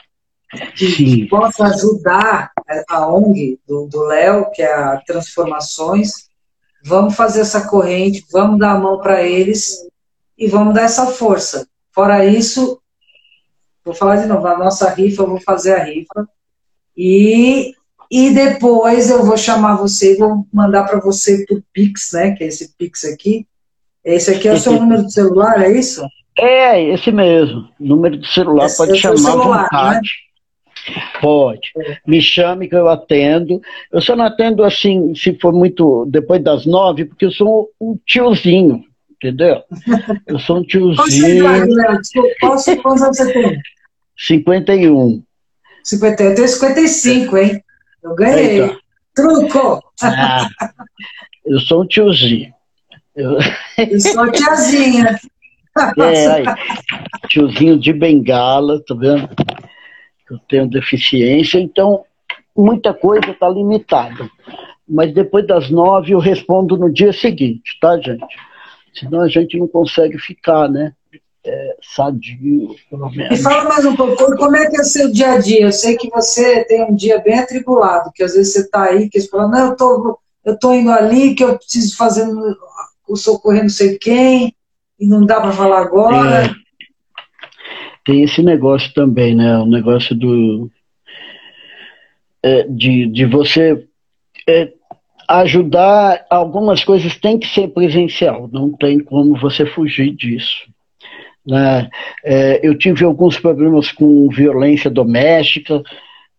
que, que possa ajudar a ONG do Léo, que é a Transformações, Vamos fazer essa corrente, vamos dar a mão para eles e vamos dar essa força. Fora isso, vou falar de novo, a nossa rifa, eu vou fazer a rifa. E, e depois eu vou chamar você, vou mandar para você por Pix, né? Que é esse Pix aqui. Esse aqui é o seu número de celular, é isso? É, esse mesmo. Número de celular, esse pode é chamar celular, à vontade. Né? Pode. Me chame que eu atendo. Eu só não atendo assim, se for muito depois das nove, porque eu sou um tiozinho, entendeu? Eu sou um tiozinho. Quantos anos você tem? 51. 51. Eu tenho 55, hein? Eu ganhei. Eita. Truco! Ah, eu sou um tiozinho. Eu, eu sou tiazinha. É, aí, tiozinho de bengala, tá vendo? Eu tenho deficiência, então muita coisa está limitada. Mas depois das nove eu respondo no dia seguinte, tá, gente? Senão a gente não consegue ficar, né? É, sadio, pelo menos. Me fala mais um pouco, como é que é o seu dia a dia? Eu sei que você tem um dia bem atribulado, que às vezes você está aí, que você fala, não, eu tô, eu tô indo ali, que eu preciso fazer o socorrer não sei quem, e não dá para falar agora. É tem esse negócio também, né? O negócio do. É, de, de você é, ajudar, algumas coisas tem que ser presencial, não tem como você fugir disso. Né? É, eu tive alguns problemas com violência doméstica,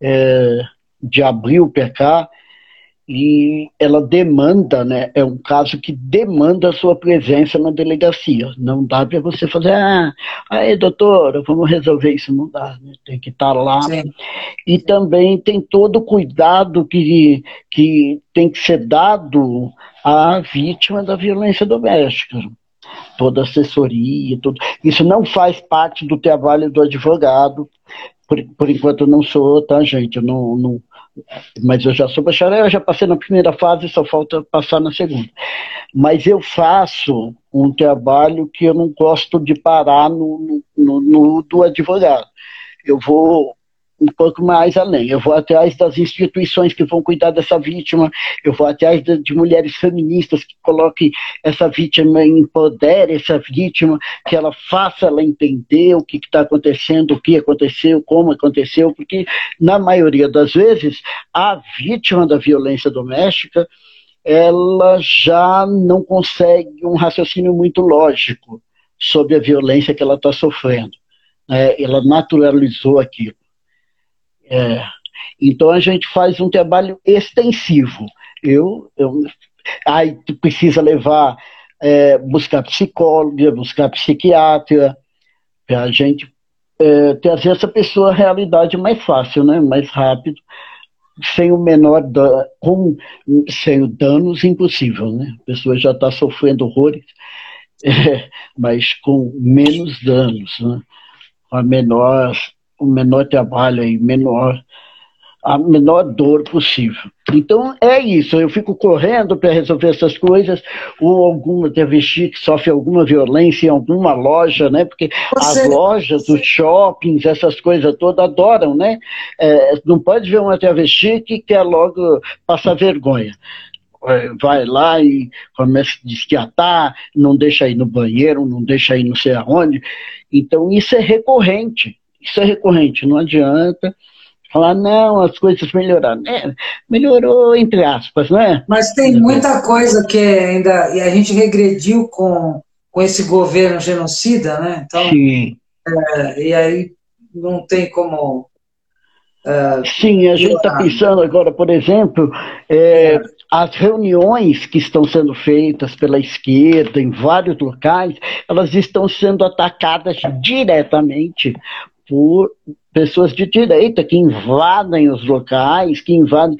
é, de abril para cá, e ela demanda, né? É um caso que demanda a sua presença na delegacia. Não dá para você fazer, ah, aí doutora, vamos resolver isso, não dá, né? Tem que estar tá lá. Sim. E também tem todo o cuidado que, que tem que ser dado à vítima da violência doméstica. Toda assessoria, tudo. Isso não faz parte do trabalho do advogado. Por, por enquanto eu não sou, tá, gente? Eu não, não mas eu já sou bacharel, já passei na primeira fase, só falta passar na segunda. Mas eu faço um trabalho que eu não gosto de parar no, no, no do advogado. Eu vou um pouco mais além. Eu vou atrás das instituições que vão cuidar dessa vítima, eu vou atrás de, de mulheres feministas que coloquem essa vítima, empodere essa vítima, que ela faça ela entender o que está acontecendo, o que aconteceu, como aconteceu, porque na maioria das vezes a vítima da violência doméstica ela já não consegue um raciocínio muito lógico sobre a violência que ela está sofrendo. É, ela naturalizou aquilo. É, então a gente faz um trabalho extensivo. Eu, eu aí precisa levar, é, buscar psicóloga, buscar psiquiatra, para a gente é, trazer essa pessoa à realidade mais fácil, né? mais rápido, sem o menor da, com, sem o danos impossível. Né? A pessoa já está sofrendo horrores, é, mas com menos danos, né? a menor o menor trabalho e menor a menor dor possível. Então é isso, eu fico correndo para resolver essas coisas, ou alguma travesti que sofre alguma violência em alguma loja, né? Porque Você... as lojas, os shoppings, essas coisas todas adoram, né? É, não pode ver uma travesti que quer logo passar vergonha é, vai lá e começa a desquiatar, não deixa ir no banheiro, não deixa ir não sei aonde. Então isso é recorrente. Isso é recorrente, não adianta falar, não, as coisas melhoraram. É, melhorou entre aspas, não é? Mas tem muita coisa que ainda. E a gente regrediu com, com esse governo genocida, né? Então, Sim. É, e aí não tem como. É, Sim, a gente está pensando agora, por exemplo, é, as reuniões que estão sendo feitas pela esquerda em vários locais, elas estão sendo atacadas diretamente por pessoas de direita que invadem os locais, que invadem.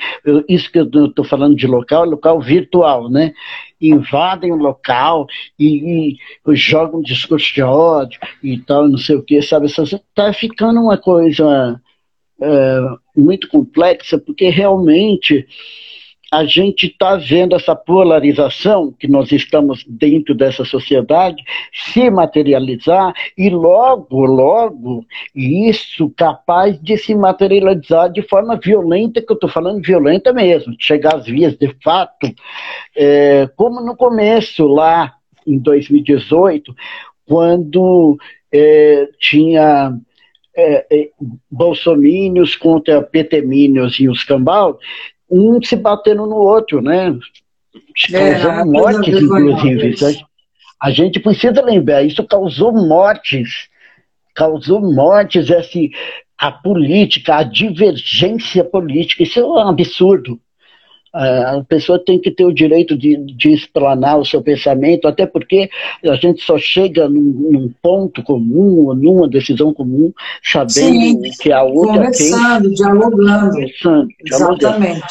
Isso que eu estou falando de local, local virtual, né? Invadem o local e, e jogam discurso de ódio e tal, não sei o que, sabe? Está ficando uma coisa é, muito complexa, porque realmente a gente está vendo essa polarização que nós estamos dentro dessa sociedade se materializar e logo, logo, isso capaz de se materializar de forma violenta, que eu estou falando violenta mesmo, de chegar às vias de fato, é, como no começo, lá em 2018, quando é, tinha é, é, bolsomínios contra petemínios e os cambal, um se batendo no outro, né? É, causando mortes, inclusive. A gente precisa lembrar, isso causou mortes, causou mortes, esse, a política, a divergência política, isso é um absurdo. A pessoa tem que ter o direito de, de explanar o seu pensamento, até porque a gente só chega num, num ponto comum, ou numa decisão comum, sabendo Sim, que a outra conversando, tem... dialogando. Conversando, Exatamente.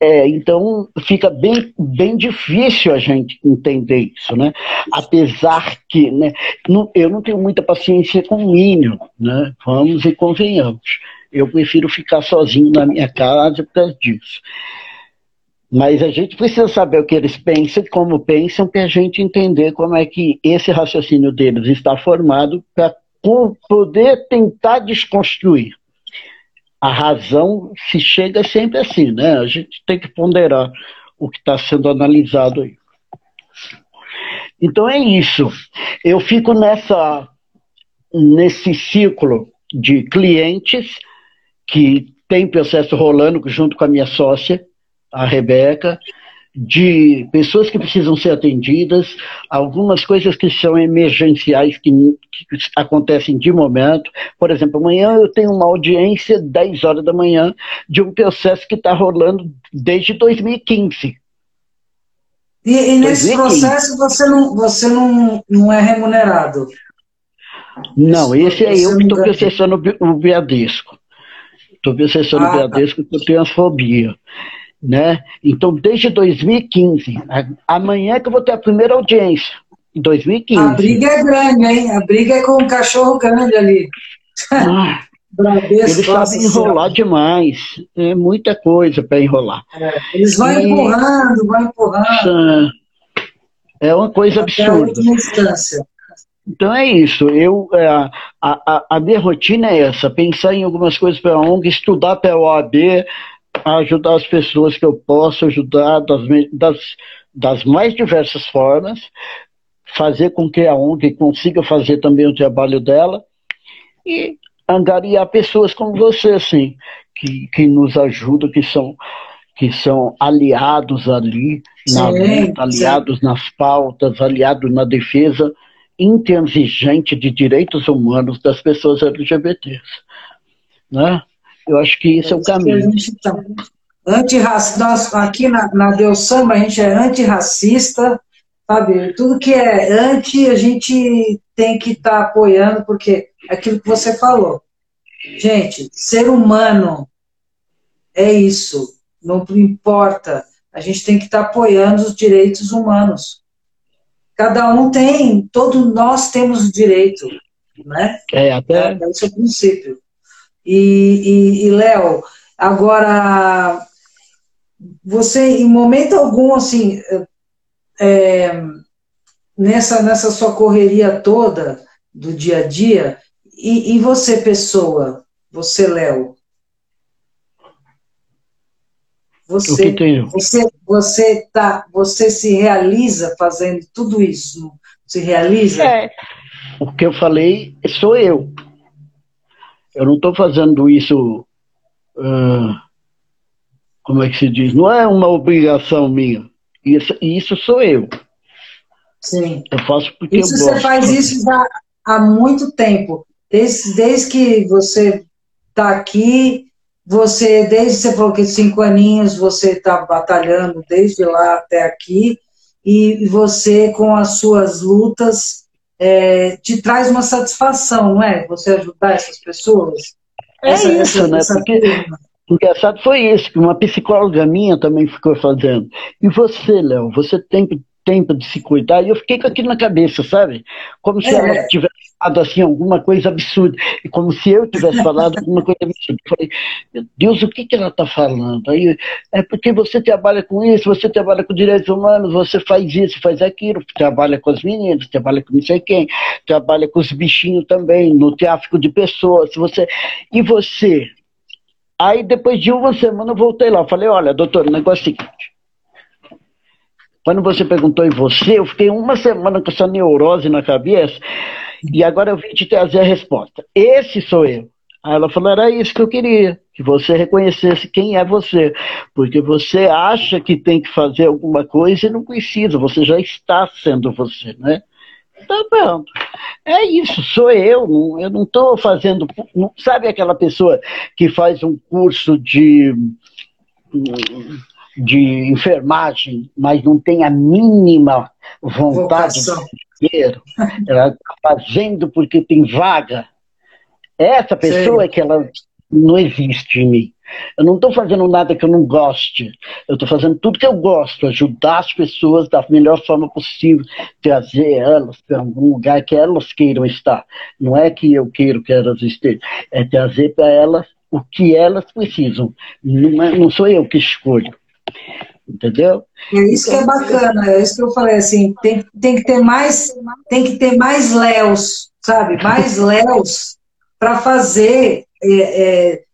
É, então fica bem, bem difícil a gente entender isso, né? Apesar que né, não, eu não tenho muita paciência com o Mínio, né? Vamos e convenhamos. Eu prefiro ficar sozinho na minha casa por causa disso. Mas a gente precisa saber o que eles pensam, como pensam, para a gente entender como é que esse raciocínio deles está formado para poder tentar desconstruir. A razão se chega sempre assim, né? A gente tem que ponderar o que está sendo analisado aí. Então é isso. Eu fico nessa nesse ciclo de clientes que tem processo rolando junto com a minha sócia, a Rebeca, de pessoas que precisam ser atendidas, algumas coisas que são emergenciais, que, que, acontecem de momento. Por exemplo, amanhã eu tenho uma audiência 10 horas da manhã de um processo que está rolando desde 2015. E, e nesse 2015. processo você não, você não, não é remunerado? Não, esse é eu que estou processando o Bradesco. Estou processando ah, o tá. Bradesco tá. por transfobia né? Então, desde 2015, amanhã que eu vou ter a primeira audiência, em 2015. A briga é grande, hein? A briga é com um cachorro grande ali. Ah, eles sabem enrolar demais, é muita coisa para enrolar. É, eles vão e... empurrando, vão empurrando. É uma coisa absurda. Então é isso. Eu, é, a, a, a minha rotina é essa: pensar em algumas coisas para a ONG, estudar para a OAB, a ajudar as pessoas que eu posso ajudar das, das, das mais diversas formas, fazer com que a ONG consiga fazer também o trabalho dela e angariar pessoas como você, assim, que, que nos ajudam, que são, que são aliados ali na luta, aliados sim. nas pautas, aliados na defesa intransigente de direitos humanos das pessoas LGBTs. Né? Eu acho que esse é, o caminho. Tá, nós, aqui na, na Deus Samba, a gente é antirracista, sabe? Tudo que é anti, a gente tem que estar tá apoiando, porque é aquilo que você falou. Gente, ser humano é isso. Não importa. A gente tem que estar tá apoiando os direitos humanos. Cada um tem, todos nós temos o direito, né? É, até... É, esse é o princípio. E, e, e Léo, agora, você, em momento algum, assim, é, nessa, nessa sua correria toda do dia a dia, e, e você, pessoa, você, Léo, você, você, você, tá, você se realiza fazendo tudo isso? Se realiza? É. O que eu falei sou eu. Eu não estou fazendo isso, uh, como é que se diz? Não é uma obrigação minha. Isso, isso sou eu. Sim. Eu faço porque isso eu gosto. Você faz isso já há muito tempo. Desde, desde que você está aqui, você, desde que você falou que cinco aninhos, você está batalhando desde lá até aqui, e você, com as suas lutas, é, te traz uma satisfação, não é? Você ajudar essas pessoas? É essa, isso, essa, né? Essa Porque o engraçado foi isso, que uma psicóloga minha também ficou fazendo. E você, Léo, você tem tempo de se cuidar? E eu fiquei com aquilo na cabeça, sabe? Como se é. ela tivesse falado assim, alguma coisa absurda. E como se eu tivesse falado alguma coisa absurda. Eu falei, meu Deus, o que, que ela está falando? Aí, é porque você trabalha com isso, você trabalha com direitos humanos, você faz isso, faz aquilo, trabalha com as meninas, trabalha com não sei quem, trabalha com os bichinhos também, no tráfico de pessoas. Você... E você? Aí depois de uma semana eu voltei lá, falei, olha, doutor, o negócio é o seguinte. Quando você perguntou em você, eu fiquei uma semana com essa neurose na cabeça e agora eu vim te trazer a resposta. Esse sou eu. Aí ela falou: era isso que eu queria, que você reconhecesse quem é você, porque você acha que tem que fazer alguma coisa e não precisa, você já está sendo você, né? Tá pronto. É isso, sou eu. Eu não estou fazendo. sabe aquela pessoa que faz um curso de, de enfermagem, mas não tem a mínima vontade Vocação. Dinheiro? Ela está fazendo porque tem vaga. Essa pessoa é que ela não existe em mim. Eu não estou fazendo nada que eu não goste. Eu estou fazendo tudo que eu gosto, ajudar as pessoas da melhor forma possível, trazer elas para algum lugar que elas queiram estar. Não é que eu queiro que elas estejam, é trazer para elas o que elas precisam. Não, é, não sou eu que escolho. Entendeu? É isso que é bacana, é isso que eu falei assim, tem, tem que ter mais, tem que ter mais Léos, sabe? Mais Léos para fazer é, é,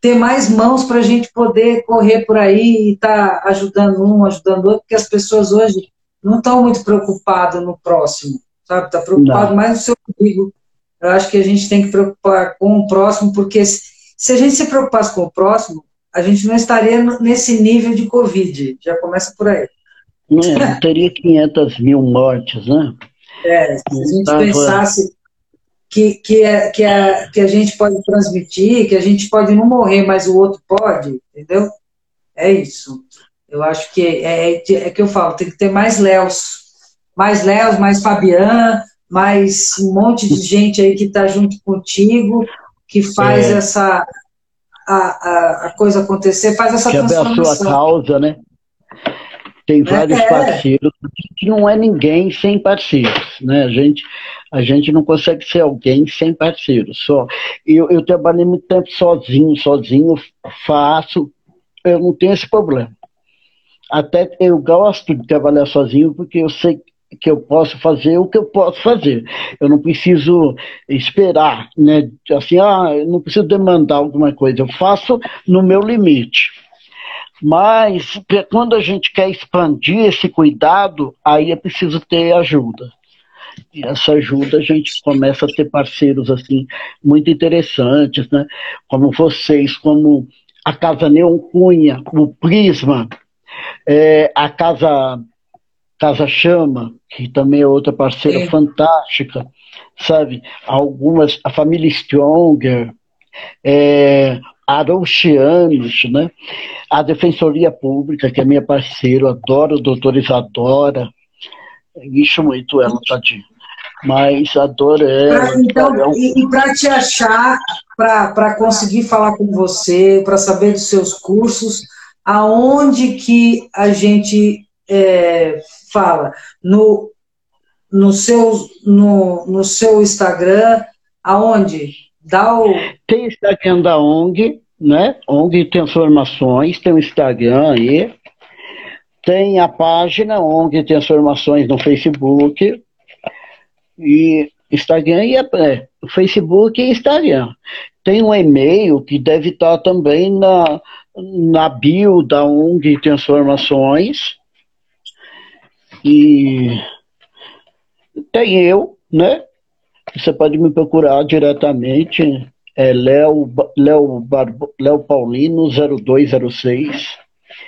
ter mais mãos para a gente poder correr por aí e estar tá ajudando um, ajudando outro, porque as pessoas hoje não estão muito preocupadas no próximo, sabe? Está preocupado não. mais no seu umbigo. Eu acho que a gente tem que preocupar com o próximo, porque se, se a gente se preocupasse com o próximo, a gente não estaria nesse nível de Covid. Já começa por aí. Não, não teria 500 mil mortes, né? É, se a gente Tava... pensasse que, que, é, que, é, que a gente pode transmitir, que a gente pode não morrer, mas o outro pode, entendeu? É isso. Eu acho que é, é, é que eu falo, tem que ter mais Léos. Mais Léos, mais Fabian, mais um monte de gente aí que está junto contigo, que faz é. essa a, a, a, coisa acontecer, faz essa que transformação. Que a sua causa, né? Tem vários é. parceiros, que não é ninguém sem parceiros, né? A gente, a gente não consegue ser alguém sem parceiros. Só eu, eu trabalhei muito tempo sozinho, sozinho faço, eu não tenho esse problema. Até eu gosto de trabalhar sozinho porque eu sei que eu posso fazer o que eu posso fazer. Eu não preciso esperar, né? Assim, ah, eu não preciso demandar alguma coisa. Eu faço no meu limite. Mas quando a gente quer expandir esse cuidado, aí é preciso ter ajuda. E essa ajuda a gente começa a ter parceiros assim muito interessantes, né? Como vocês, como a Casa Neon Cunha, o Prisma, é, a Casa Casa Chama, que também é outra parceira Sim. fantástica, sabe? Algumas, a família Stronger, é, Arouxianos, né? A Defensoria Pública, que é minha parceira, adoro a doutora Isadora, muito ela, tadinha. Mas adoro ela. Pra, então, e, e para te achar, para conseguir falar com você, para saber dos seus cursos, aonde que a gente é, fala? No, no, seu, no, no seu Instagram, aonde? Dá o... Tem Instagram da ONG, né? ONG Transformações, tem o Instagram aí. Tem a página ONG Transformações no Facebook. E Instagram e é, Facebook e Instagram. Tem um e-mail que deve estar também na, na bio da ONG Transformações. E tem eu, né? Você pode me procurar diretamente, é Léo, Léo, Léo Paulino 0206.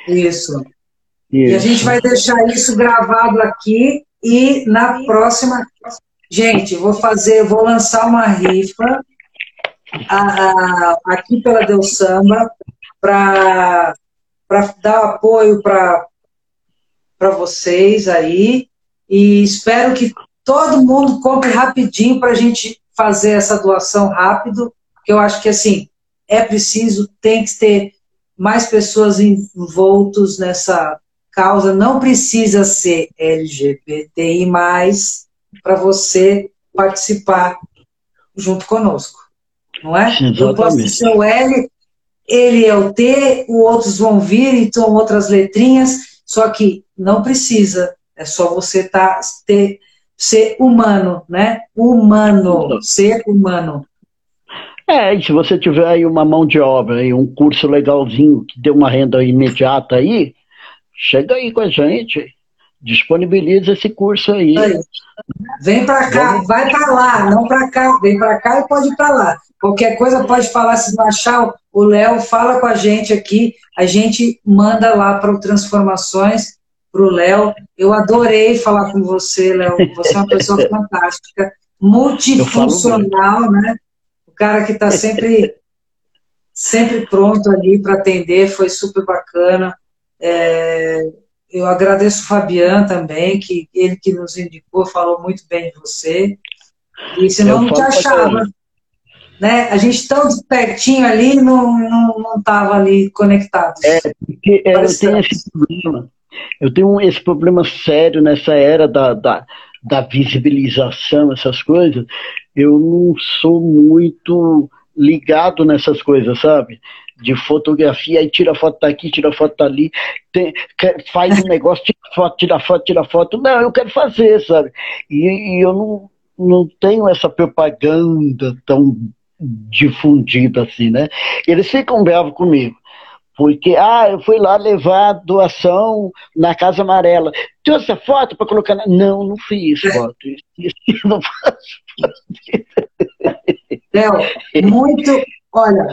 Isso. isso. E a gente vai deixar isso gravado aqui e na próxima. Gente, vou fazer, vou lançar uma rifa a, a, aqui pela Deus Samba para dar apoio para vocês aí. E espero que todo mundo compre rapidinho para a gente fazer essa doação rápido, porque eu acho que assim é preciso, tem que ter mais pessoas envoltas nessa causa. Não precisa ser LGBTI para você participar junto conosco, não é? Exatamente. Eu posso ser o L, ele é o T, os outros vão vir e são outras letrinhas, só que não precisa, é só você tá, ter ser humano, né? Humano, ser humano. É, e se você tiver aí uma mão de obra aí, um curso legalzinho que dê uma renda imediata aí, chega aí com a gente, disponibiliza esse curso aí. Vem para cá, Vamos... vai para lá, não para cá, vem para cá e pode ir para lá. Qualquer coisa pode falar, se não achar, o Léo fala com a gente aqui, a gente manda lá para o Transformações para o Léo. Eu adorei falar com você, Léo. Você é uma pessoa fantástica, multifuncional, né? O cara que está sempre, sempre pronto ali para atender, foi super bacana. É, eu agradeço o Fabian também, que ele que nos indicou, falou muito bem de você. E senão não te achava. Né? A gente tão pertinho ali, não estava não, não ali conectado. É, porque é, eu tenho esse problema eu tenho esse problema sério nessa era da, da, da visibilização, essas coisas. Eu não sou muito ligado nessas coisas, sabe? De fotografia, aí tira foto daqui, tira foto dali, tem, quer, faz um negócio, tira foto, tira foto, tira foto. Não, eu quero fazer, sabe? E, e eu não, não tenho essa propaganda tão difundida assim, né? Eles ficam bravos comigo. Porque, ah, eu fui lá levar doação na Casa Amarela. Trouxe essa foto para colocar na... Não, não fiz foto. Isso, não faço. Léo, muito. Olha,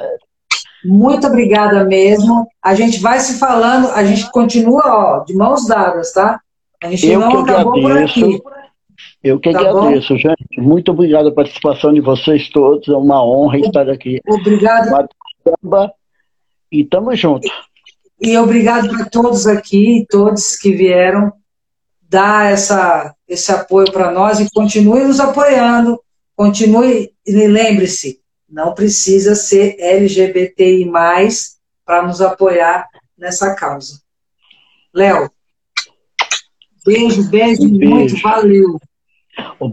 Muito obrigada mesmo. A gente vai se falando, a gente continua ó, de mãos dadas, tá? A gente Eu não que acabou por agradeço. aqui. Eu que Tá agradeço, gente. Muito obrigado a participação de vocês todos. É uma honra estar aqui. Obrigada Samba, E tamo junto. e obrigado para todos aqui, todos que vieram dar essa, esse apoio para nós e continue nos apoiando. Continue e lembre-se, não precisa ser LGBTI+, para nos apoiar nessa causa. Léo, beijo, beijo, Um beijo. muito, valeu.